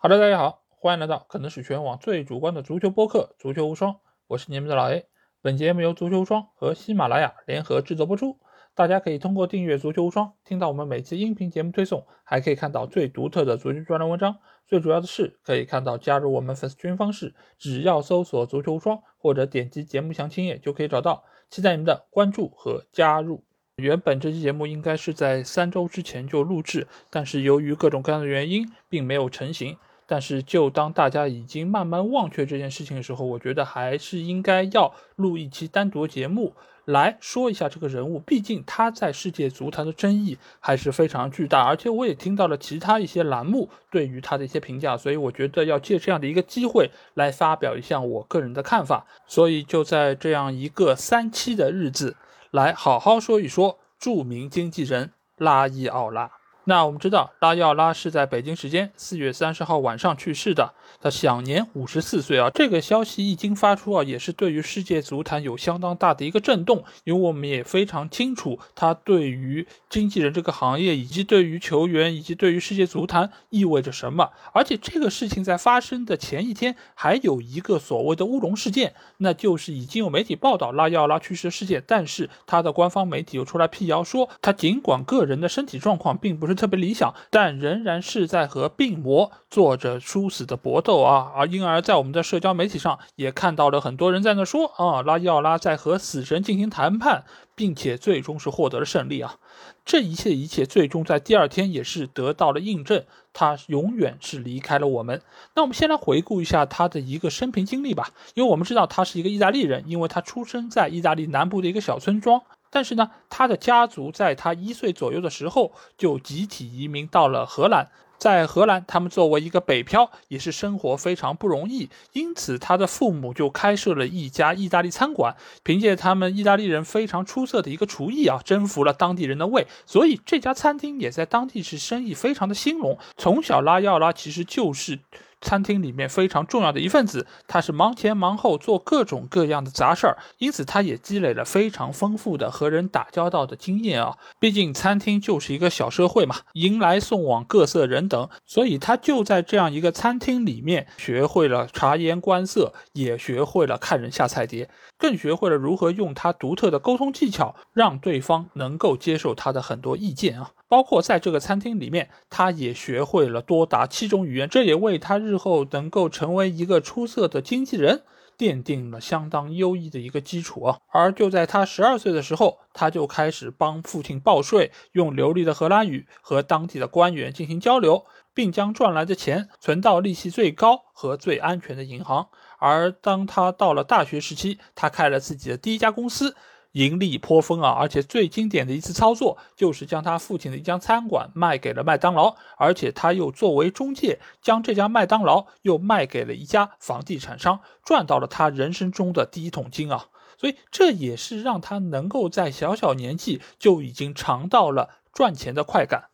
好的，大家好，欢迎来到可能是全网最主观的足球播客《足球无双》，我是你们的老 A。本节目由足球无双和喜马拉雅联合制作播出。大家可以通过订阅《足球无双》听到我们每期音频节目推送，还可以看到最独特的足球专栏文章。最主要的是，可以看到加入我们粉丝群方式，只要搜索“足球无双”或者点击节目详情页就可以找到。期待你们的关注和加入。原本这期节目应该是在三周之前就录制，但是由于各种各样的原因，并没有成型。但是，就当大家已经慢慢忘却这件事情的时候，我觉得还是应该要录一期单独节目来说一下这个人物。毕竟他在世界足坛的争议还是非常巨大，而且我也听到了其他一些栏目对于他的一些评价，所以我觉得要借这样的一个机会来发表一下我个人的看法。所以就在这样一个三七的日子，来好好说一说著名经纪人拉伊奥拉。那我们知道，拉奥拉是在北京时间四月三十号晚上去世的，他享年五十四岁啊。这个消息一经发出啊，也是对于世界足坛有相当大的一个震动，因为我们也非常清楚他对于经纪人这个行业，以及对于球员，以及对于世界足坛意味着什么。而且这个事情在发生的前一天，还有一个所谓的乌龙事件，那就是已经有媒体报道拉奥拉去世的事件，但是他的官方媒体又出来辟谣说，他尽管个人的身体状况并不是。特别理想，但仍然是在和病魔做着殊死的搏斗啊！而因而，在我们的社交媒体上也看到了很多人在那说啊，拉伊奥拉在和死神进行谈判，并且最终是获得了胜利啊！这一切一切，最终在第二天也是得到了印证，他永远是离开了我们。那我们先来回顾一下他的一个生平经历吧，因为我们知道他是一个意大利人，因为他出生在意大利南部的一个小村庄。但是呢，他的家族在他一岁左右的时候就集体移民到了荷兰。在荷兰，他们作为一个北漂，也是生活非常不容易。因此，他的父母就开设了一家意大利餐馆，凭借他们意大利人非常出色的一个厨艺啊，征服了当地人的胃。所以，这家餐厅也在当地是生意非常的兴隆。从小，拉要拉其实就是。餐厅里面非常重要的一份子，他是忙前忙后做各种各样的杂事儿，因此他也积累了非常丰富的和人打交道的经验啊。毕竟餐厅就是一个小社会嘛，迎来送往各色人等，所以他就在这样一个餐厅里面学会了察言观色，也学会了看人下菜碟，更学会了如何用他独特的沟通技巧，让对方能够接受他的很多意见啊。包括在这个餐厅里面，他也学会了多达七种语言，这也为他日后能够成为一个出色的经纪人奠定了相当优异的一个基础啊。而就在他十二岁的时候，他就开始帮父亲报税，用流利的荷兰语和当地的官员进行交流，并将赚来的钱存到利息最高和最安全的银行。而当他到了大学时期，他开了自己的第一家公司。盈利颇丰啊！而且最经典的一次操作，就是将他父亲的一家餐馆卖给了麦当劳，而且他又作为中介，将这家麦当劳又卖给了一家房地产商，赚到了他人生中的第一桶金啊！所以这也是让他能够在小小年纪就已经尝到了赚钱的快感。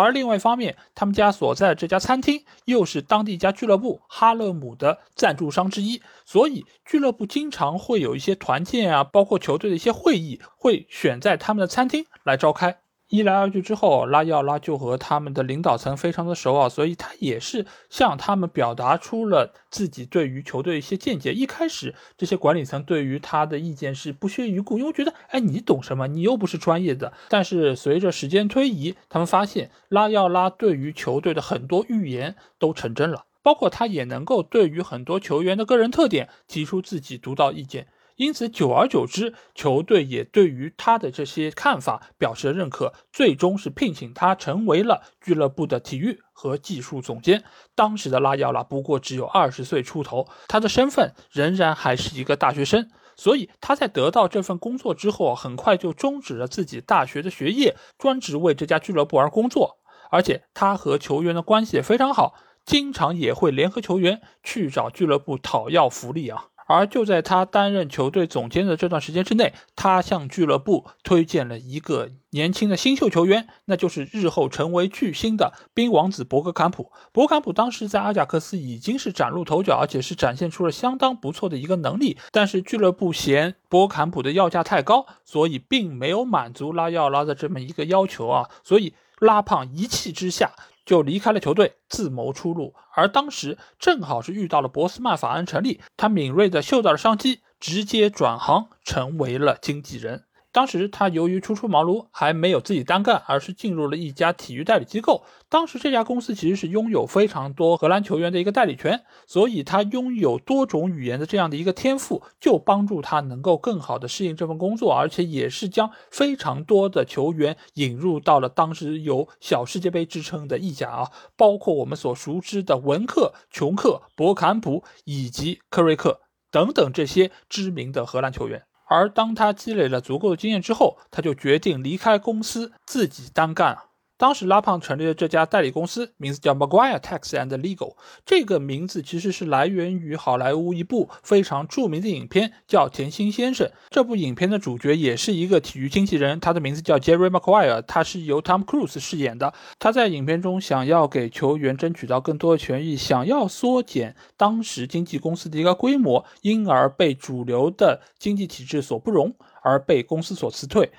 而另外一方面，他们家所在的这家餐厅又是当地一家俱乐部哈勒姆的赞助商之一，所以俱乐部经常会有一些团建啊，包括球队的一些会议，会选在他们的餐厅来召开。一来二去之后，拉伊奥拉就和他们的领导层非常的熟啊，所以他也是向他们表达出了自己对于球队一些见解。一开始，这些管理层对于他的意见是不屑一顾，因为觉得，哎，你懂什么？你又不是专业的。但是随着时间推移，他们发现拉伊奥拉对于球队的很多预言都成真了，包括他也能够对于很多球员的个人特点提出自己独到意见。因此，久而久之，球队也对于他的这些看法表示了认可，最终是聘请他成为了俱乐部的体育和技术总监。当时的拉奥拉不过只有二十岁出头，他的身份仍然还是一个大学生，所以他在得到这份工作之后，很快就终止了自己大学的学业，专职为这家俱乐部而工作。而且他和球员的关系也非常好，经常也会联合球员去找俱乐部讨要福利啊。而就在他担任球队总监的这段时间之内，他向俱乐部推荐了一个年轻的新秀球员，那就是日后成为巨星的冰王子博格坎普。博格坎普当时在阿贾克斯已经是崭露头角，而且是展现出了相当不错的一个能力。但是俱乐部嫌博格坎普的要价太高，所以并没有满足拉奥拉的这么一个要求啊，所以拉胖一气之下。就离开了球队，自谋出路。而当时正好是遇到了博斯曼法案成立，他敏锐的嗅到了商机，直接转行成为了经纪人。当时他由于初出茅庐，还没有自己单干，而是进入了一家体育代理机构。当时这家公司其实是拥有非常多荷兰球员的一个代理权，所以他拥有多种语言的这样的一个天赋，就帮助他能够更好的适应这份工作，而且也是将非常多的球员引入到了当时有小世界杯之称的意甲啊，包括我们所熟知的文克、琼克、博坎普以及科瑞克等等这些知名的荷兰球员。而当他积累了足够的经验之后，他就决定离开公司，自己单干了。当时拉胖成立的这家代理公司名字叫 Maguire Tax and Legal，这个名字其实是来源于好莱坞一部非常著名的影片，叫《甜心先生》。这部影片的主角也是一个体育经纪人，他的名字叫 Jerry Maguire，他是由 Tom Cruise 饰演的。他在影片中想要给球员争取到更多的权益，想要缩减当时经纪公司的一个规模，因而被主流的经济体制所不容，而被公司所辞退。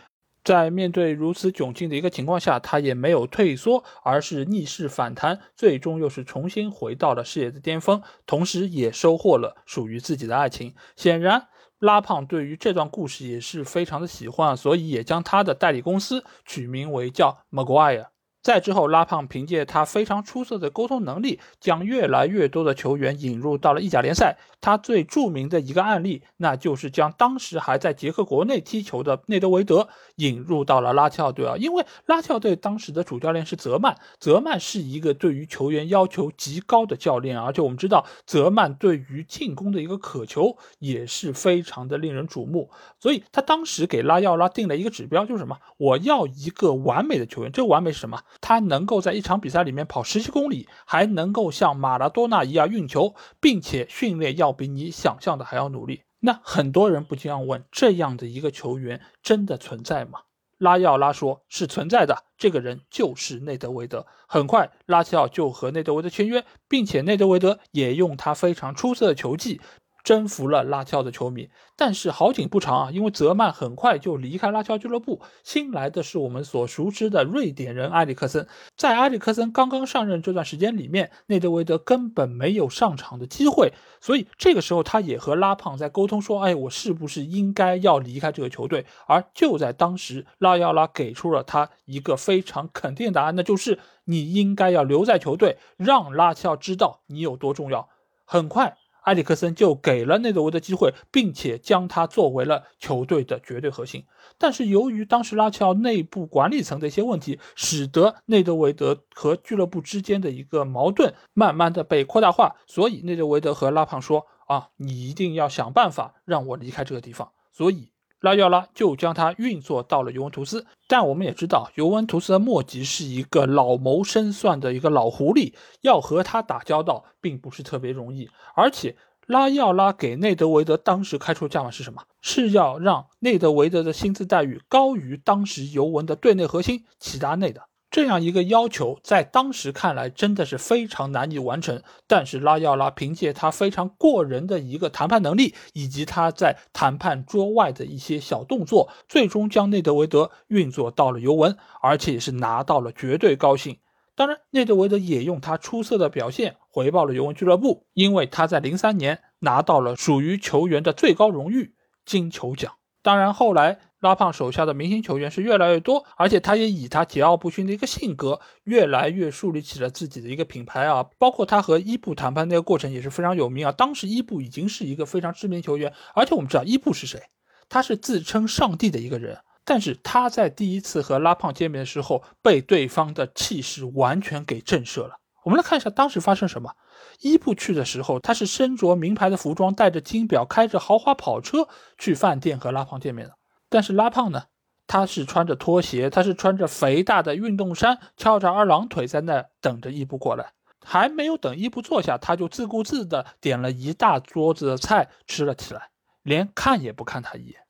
在面对如此窘境的一个情况下，他也没有退缩，而是逆势反弹，最终又是重新回到了事业的巅峰，同时也收获了属于自己的爱情。显然，拉胖对于这段故事也是非常的喜欢，所以也将他的代理公司取名为叫 Maguire。再之后，拉胖凭借他非常出色的沟通能力，将越来越多的球员引入到了意甲联赛。他最著名的一个案例，那就是将当时还在捷克国内踢球的内德维德引入到了拉齐奥队啊。因为拉齐奥队当时的主教练是泽曼，泽曼是一个对于球员要求极高的教练，而且我们知道泽曼对于进攻的一个渴求也是非常的令人瞩目。所以他当时给拉奥拉定了一个指标，就是什么？我要一个完美的球员。这个完美是什么？他能够在一场比赛里面跑十七公里，还能够像马拉多纳一样运球，并且训练要比你想象的还要努力。那很多人不禁要问：这样的一个球员真的存在吗？拉奥拉说是存在的，这个人就是内德维德。很快，拉齐奥就和内德维德签约，并且内德维德也用他非常出色的球技。征服了拉齐奥的球迷，但是好景不长啊，因为泽曼很快就离开拉齐奥俱乐部，新来的是我们所熟知的瑞典人埃里克森。在埃里克森刚刚上任这段时间里面，内德维德根本没有上场的机会，所以这个时候他也和拉胖在沟通说：“哎，我是不是应该要离开这个球队？”而就在当时，拉奥拉给出了他一个非常肯定的答案，那就是你应该要留在球队，让拉齐奥知道你有多重要。很快。埃里克森就给了内德维德机会，并且将他作为了球队的绝对核心。但是由于当时拉齐奥内部管理层的一些问题，使得内德维德和俱乐部之间的一个矛盾慢慢的被扩大化。所以内德维德和拉胖说：“啊，你一定要想办法让我离开这个地方。”所以。拉要拉就将他运作到了尤文图斯，但我们也知道，尤文图斯的莫吉是一个老谋深算的一个老狐狸，要和他打交道并不是特别容易。而且，拉要拉给内德维德当时开出的价码是什么？是要让内德维德的薪资待遇高于当时尤文的队内核心齐达内的。这样一个要求，在当时看来真的是非常难以完成。但是拉奥拉凭借他非常过人的一个谈判能力，以及他在谈判桌外的一些小动作，最终将内德维德运作到了尤文，而且也是拿到了绝对高薪。当然，内德维德也用他出色的表现回报了尤文俱乐部，因为他在零三年拿到了属于球员的最高荣誉金球奖。当然，后来。拉胖手下的明星球员是越来越多，而且他也以他桀骜不驯的一个性格，越来越树立起了自己的一个品牌啊。包括他和伊布谈判那个过程也是非常有名啊。当时伊布已经是一个非常知名球员，而且我们知道伊布是谁，他是自称上帝的一个人。但是他在第一次和拉胖见面的时候，被对方的气势完全给震慑了。我们来看一下当时发生什么。伊布去的时候，他是身着名牌的服装，带着金表，开着豪华跑车去饭店和拉胖见面的。但是拉胖呢，他是穿着拖鞋，他是穿着肥大的运动衫，翘着二郎腿在那等着伊布过来。还没有等伊布坐下，他就自顾自地点了一大桌子的菜吃了起来，连看也不看他一眼。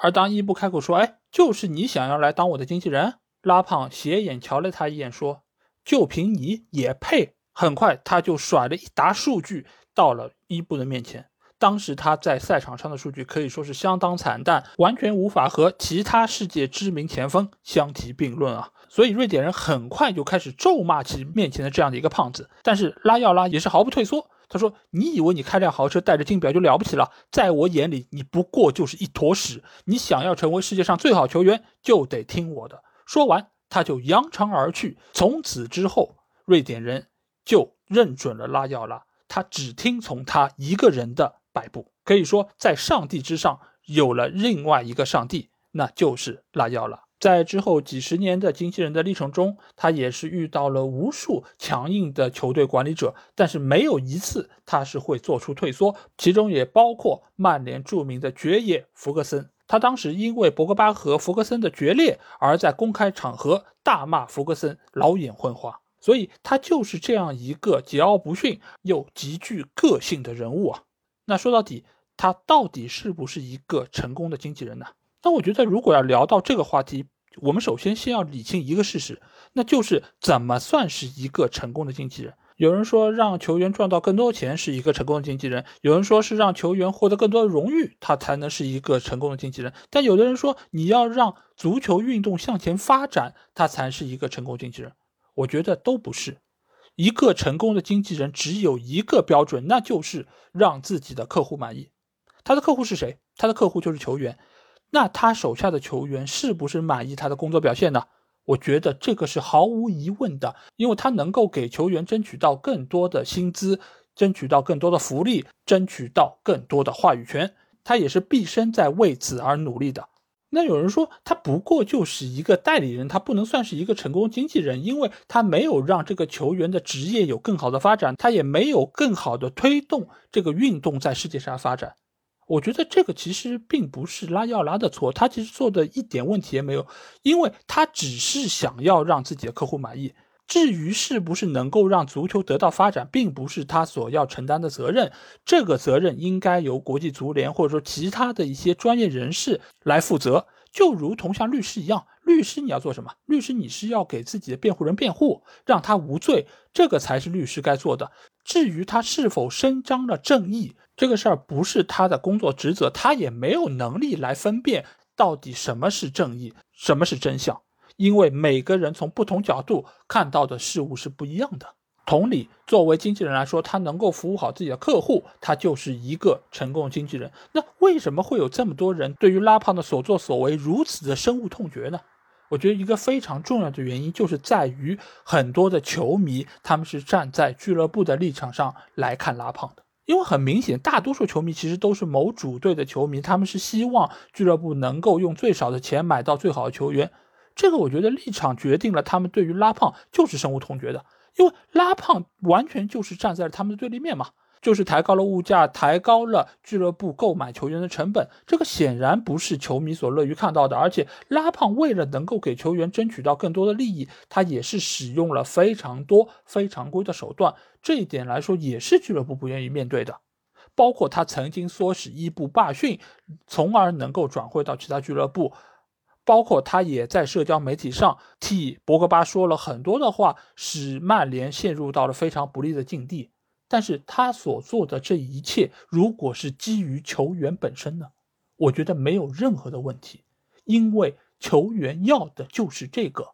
而当伊布开口说：“哎，就是你想要来当我的经纪人？”拉胖斜眼瞧了他一眼，说：“就凭你也配？”很快他就甩了一沓数据到了伊布的面前。当时他在赛场上的数据可以说是相当惨淡，完全无法和其他世界知名前锋相提并论啊。所以瑞典人很快就开始咒骂起面前的这样的一个胖子。但是拉奥拉也是毫不退缩，他说：“你以为你开辆豪车带着金表就了不起了？在我眼里，你不过就是一坨屎。你想要成为世界上最好球员，就得听我的。”说完，他就扬长而去。从此之后，瑞典人就认准了拉奥拉。他只听从他一个人的摆布，可以说在上帝之上有了另外一个上帝，那就是拉奥了。在之后几十年的经纪人的历程中，他也是遇到了无数强硬的球队管理者，但是没有一次他是会做出退缩，其中也包括曼联著名的爵爷弗格森。他当时因为博格巴和弗格森的决裂，而在公开场合大骂弗格森老眼昏花。所以他就是这样一个桀骜不驯又极具个性的人物啊。那说到底，他到底是不是一个成功的经纪人呢？那我觉得，如果要聊到这个话题，我们首先先要理清一个事实，那就是怎么算是一个成功的经纪人？有人说让球员赚到更多钱是一个成功的经纪人，有人说是让球员获得更多的荣誉，他才能是一个成功的经纪人。但有的人说，你要让足球运动向前发展，他才是一个成功经纪人。我觉得都不是，一个成功的经纪人只有一个标准，那就是让自己的客户满意。他的客户是谁？他的客户就是球员。那他手下的球员是不是满意他的工作表现呢？我觉得这个是毫无疑问的，因为他能够给球员争取到更多的薪资，争取到更多的福利，争取到更多的话语权。他也是毕生在为此而努力的。那有人说他不过就是一个代理人，他不能算是一个成功经纪人，因为他没有让这个球员的职业有更好的发展，他也没有更好的推动这个运动在世界上发展。我觉得这个其实并不是拉要拉的错，他其实做的一点问题也没有，因为他只是想要让自己的客户满意。至于是不是能够让足球得到发展，并不是他所要承担的责任。这个责任应该由国际足联或者说其他的一些专业人士来负责。就如同像律师一样，律师你要做什么？律师你是要给自己的辩护人辩护，让他无罪，这个才是律师该做的。至于他是否伸张了正义，这个事儿不是他的工作职责，他也没有能力来分辨到底什么是正义，什么是真相。因为每个人从不同角度看到的事物是不一样的。同理，作为经纪人来说，他能够服务好自己的客户，他就是一个成功的经纪人。那为什么会有这么多人对于拉胖的所作所为如此的深恶痛绝呢？我觉得一个非常重要的原因就是在于很多的球迷他们是站在俱乐部的立场上来看拉胖的，因为很明显，大多数球迷其实都是某主队的球迷，他们是希望俱乐部能够用最少的钱买到最好的球员。这个我觉得立场决定了他们对于拉胖就是深恶痛绝的，因为拉胖完全就是站在了他们的对立面嘛，就是抬高了物价，抬高了俱乐部购买球员的成本，这个显然不是球迷所乐于看到的。而且拉胖为了能够给球员争取到更多的利益，他也是使用了非常多非常规的手段，这一点来说也是俱乐部不愿意面对的，包括他曾经唆使伊布罢训，从而能够转会到其他俱乐部。包括他也在社交媒体上替博格巴说了很多的话，使曼联陷入到了非常不利的境地。但是他所做的这一切，如果是基于球员本身呢？我觉得没有任何的问题，因为球员要的就是这个。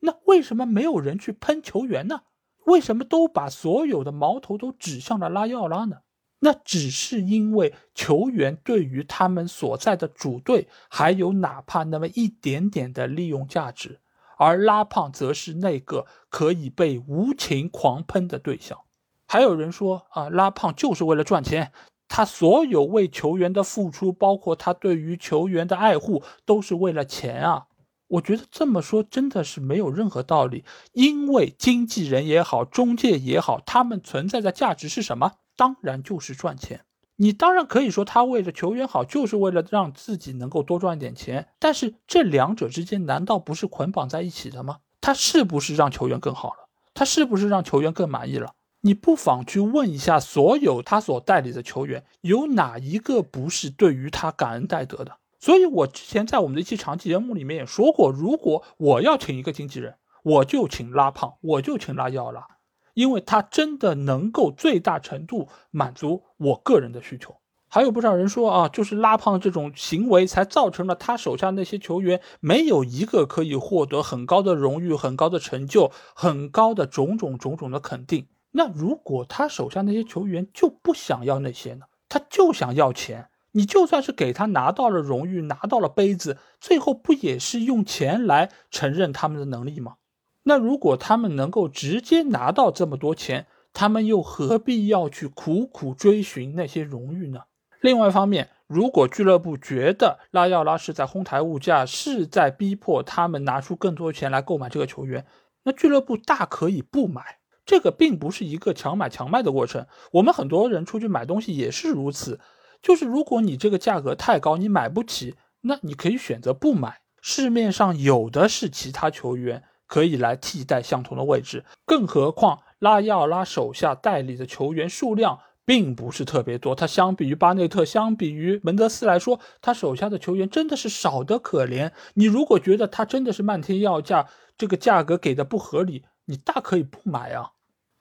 那为什么没有人去喷球员呢？为什么都把所有的矛头都指向了拉奥拉呢？那只是因为球员对于他们所在的主队还有哪怕那么一点点的利用价值，而拉胖则是那个可以被无情狂喷的对象。还有人说啊，拉胖就是为了赚钱，他所有为球员的付出，包括他对于球员的爱护，都是为了钱啊。我觉得这么说真的是没有任何道理，因为经纪人也好，中介也好，他们存在的价值是什么？当然就是赚钱，你当然可以说他为了球员好，就是为了让自己能够多赚一点钱。但是这两者之间难道不是捆绑在一起的吗？他是不是让球员更好了？他是不是让球员更满意了？你不妨去问一下所有他所代理的球员，有哪一个不是对于他感恩戴德的？所以我之前在我们的一期长期节目里面也说过，如果我要请一个经纪人，我就请拉胖，我就请拉奥拉。因为他真的能够最大程度满足我个人的需求。还有不少人说啊，就是拉胖这种行为才造成了他手下那些球员没有一个可以获得很高的荣誉、很高的成就、很高的种种种种的肯定。那如果他手下那些球员就不想要那些呢？他就想要钱。你就算是给他拿到了荣誉，拿到了杯子，最后不也是用钱来承认他们的能力吗？那如果他们能够直接拿到这么多钱，他们又何必要去苦苦追寻那些荣誉呢？另外一方面，如果俱乐部觉得拉奥拉是在哄抬物价，是在逼迫他们拿出更多钱来购买这个球员，那俱乐部大可以不买。这个并不是一个强买强卖的过程。我们很多人出去买东西也是如此，就是如果你这个价格太高，你买不起，那你可以选择不买。市面上有的是其他球员可以来替代相同的位置，更何况拉亚拉手下代理的球员数量。并不是特别多，他相比于巴内特，相比于门德斯来说，他手下的球员真的是少得可怜。你如果觉得他真的是漫天要价，这个价格给的不合理，你大可以不买啊。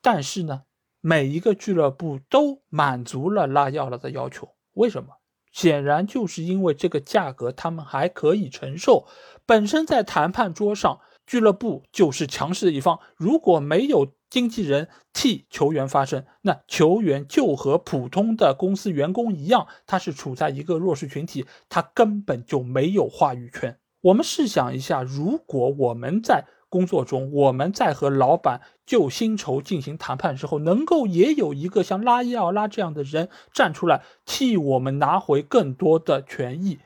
但是呢，每一个俱乐部都满足了拉奥拉的要求，为什么？显然就是因为这个价格他们还可以承受。本身在谈判桌上，俱乐部就是强势的一方，如果没有。经纪人替球员发声，那球员就和普通的公司员工一样，他是处在一个弱势群体，他根本就没有话语权。我们试想一下，如果我们在工作中，我们在和老板就薪酬进行谈判之后，能够也有一个像拉伊奥拉这样的人站出来替我们拿回更多的权益，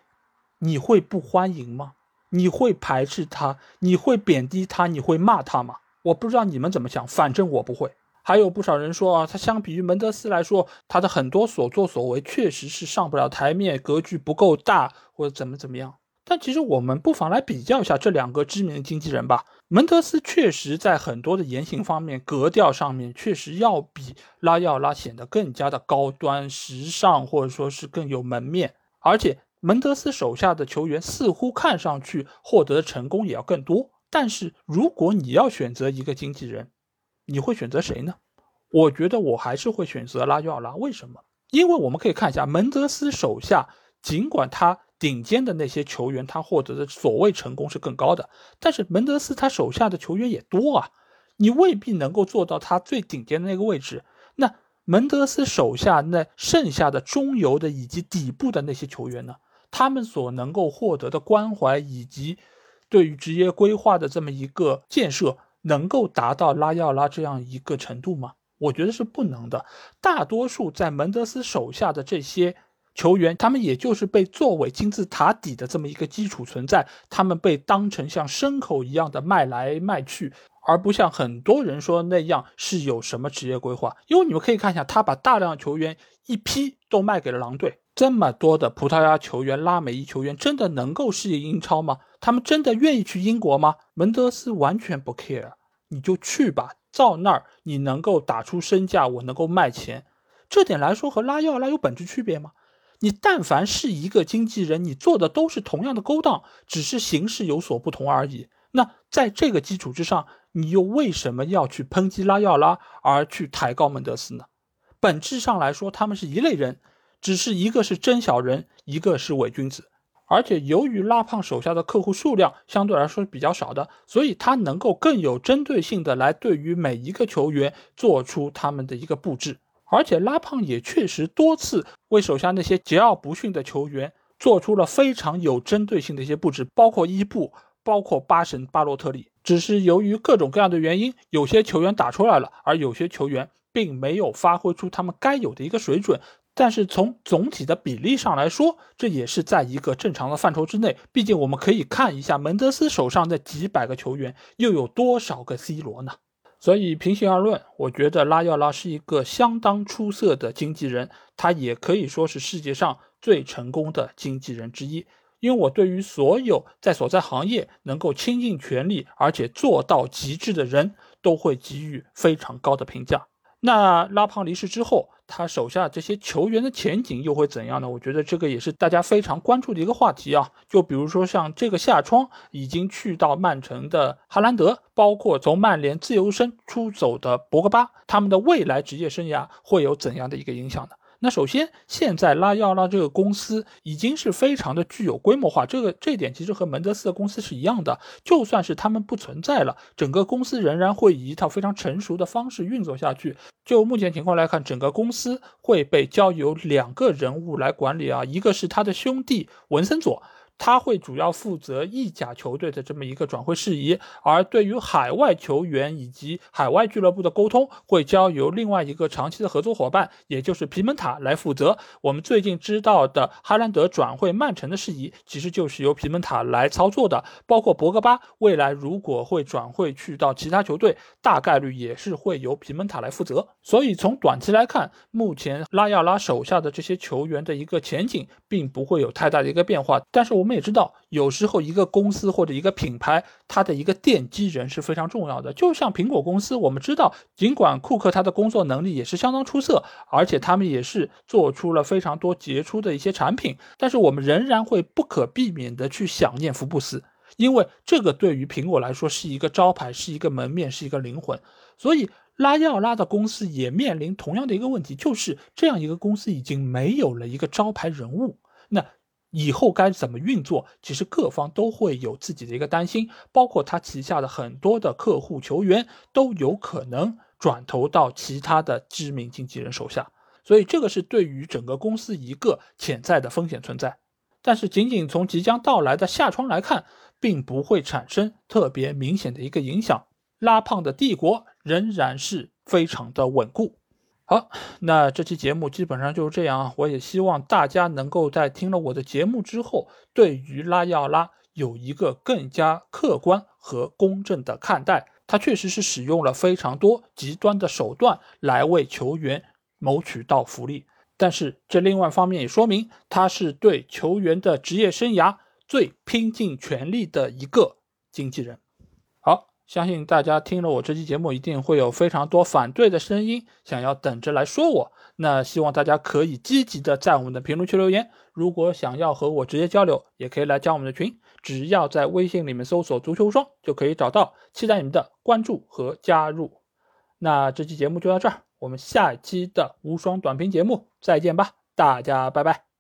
你会不欢迎吗？你会排斥他？你会贬低他？你会骂他吗？我不知道你们怎么想，反正我不会。还有不少人说啊，他相比于门德斯来说，他的很多所作所为确实是上不了台面，格局不够大，或者怎么怎么样。但其实我们不妨来比较一下这两个知名的经纪人吧。门德斯确实在很多的言行方面、格调上面，确实要比拉奥拉显得更加的高端、时尚，或者说是更有门面。而且门德斯手下的球员似乎看上去获得的成功也要更多。但是如果你要选择一个经纪人，你会选择谁呢？我觉得我还是会选择拉约奥拉。为什么？因为我们可以看一下门德斯手下，尽管他顶尖的那些球员，他获得的所谓成功是更高的，但是门德斯他手下的球员也多啊，你未必能够做到他最顶尖的那个位置。那门德斯手下那剩下的中游的以及底部的那些球员呢？他们所能够获得的关怀以及。对于职业规划的这么一个建设，能够达到拉奥拉这样一个程度吗？我觉得是不能的。大多数在门德斯手下的这些球员，他们也就是被作为金字塔底的这么一个基础存在，他们被当成像牲口一样的卖来卖去，而不像很多人说那样是有什么职业规划。因为你们可以看一下，他把大量球员一批都卖给了狼队。这么多的葡萄牙球员、拉美裔球员，真的能够适应英超吗？他们真的愿意去英国吗？门德斯完全不 care，你就去吧，到那儿你能够打出身价，我能够卖钱，这点来说和拉要拉有本质区别吗？你但凡是一个经纪人，你做的都是同样的勾当，只是形式有所不同而已。那在这个基础之上，你又为什么要去抨击拉要拉，而去抬高门德斯呢？本质上来说，他们是一类人。只是一个是真小人，一个是伪君子，而且由于拉胖手下的客户数量相对来说是比较少的，所以他能够更有针对性的来对于每一个球员做出他们的一个布置，而且拉胖也确实多次为手下那些桀骜不驯的球员做出了非常有针对性的一些布置，包括伊布，包括巴神巴洛特利。只是由于各种各样的原因，有些球员打出来了，而有些球员并没有发挥出他们该有的一个水准。但是从总体的比例上来说，这也是在一个正常的范畴之内。毕竟我们可以看一下门德斯手上的几百个球员，又有多少个 C 罗呢？所以平心而论，我觉得拉奥拉是一个相当出色的经纪人，他也可以说是世界上最成功的经纪人之一。因为我对于所有在所在行业能够倾尽全力而且做到极致的人，都会给予非常高的评价。那拉庞离世之后，他手下这些球员的前景又会怎样呢？我觉得这个也是大家非常关注的一个话题啊。就比如说像这个夏窗已经去到曼城的哈兰德，包括从曼联自由身出走的博格巴，他们的未来职业生涯会有怎样的一个影响呢？那首先，现在拉要拉这个公司已经是非常的具有规模化，这个这点其实和门德斯的公司是一样的。就算是他们不存在了，整个公司仍然会以一套非常成熟的方式运作下去。就目前情况来看，整个公司会被交由两个人物来管理啊，一个是他的兄弟文森佐。他会主要负责意甲球队的这么一个转会事宜，而对于海外球员以及海外俱乐部的沟通，会交由另外一个长期的合作伙伴，也就是皮蒙塔来负责。我们最近知道的哈兰德转会曼城的事宜，其实就是由皮蒙塔来操作的。包括博格巴未来如果会转会去到其他球队，大概率也是会由皮蒙塔来负责。所以从短期来看，目前拉亚拉手下的这些球员的一个前景，并不会有太大的一个变化。但是我。我们也知道，有时候一个公司或者一个品牌，它的一个奠基人是非常重要的。就像苹果公司，我们知道，尽管库克他的工作能力也是相当出色，而且他们也是做出了非常多杰出的一些产品，但是我们仍然会不可避免的去想念福布斯，因为这个对于苹果来说是一个招牌，是一个门面，是一个灵魂。所以拉要拉的公司也面临同样的一个问题，就是这样一个公司已经没有了一个招牌人物，那。以后该怎么运作？其实各方都会有自己的一个担心，包括他旗下的很多的客户球员都有可能转投到其他的知名经纪人手下，所以这个是对于整个公司一个潜在的风险存在。但是仅仅从即将到来的夏窗来看，并不会产生特别明显的一个影响。拉胖的帝国仍然是非常的稳固。好，那这期节目基本上就是这样啊。我也希望大家能够在听了我的节目之后，对于拉要拉有一个更加客观和公正的看待。他确实是使用了非常多极端的手段来为球员谋取到福利，但是这另外方面也说明他是对球员的职业生涯最拼尽全力的一个经纪人。相信大家听了我这期节目，一定会有非常多反对的声音，想要等着来说我。那希望大家可以积极的在我们的评论区留言。如果想要和我直接交流，也可以来加我们的群，只要在微信里面搜索“足球无双”就可以找到。期待你们的关注和加入。那这期节目就到这儿，我们下期的无双短评节目再见吧，大家拜拜。